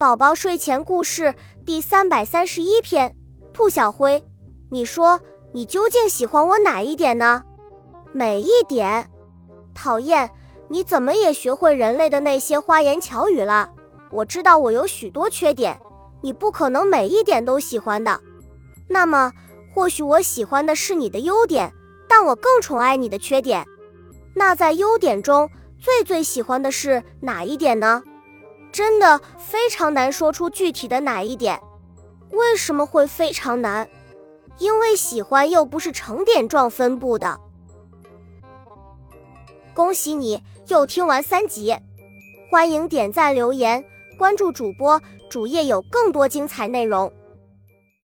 宝宝睡前故事第三百三十一篇：兔小灰，你说你究竟喜欢我哪一点呢？每一点。讨厌，你怎么也学会人类的那些花言巧语了？我知道我有许多缺点，你不可能每一点都喜欢的。那么，或许我喜欢的是你的优点，但我更宠爱你的缺点。那在优点中最最喜欢的是哪一点呢？真的非常难说出具体的哪一点，为什么会非常难？因为喜欢又不是成点状分布的。恭喜你又听完三集，欢迎点赞留言，关注主播主页有更多精彩内容。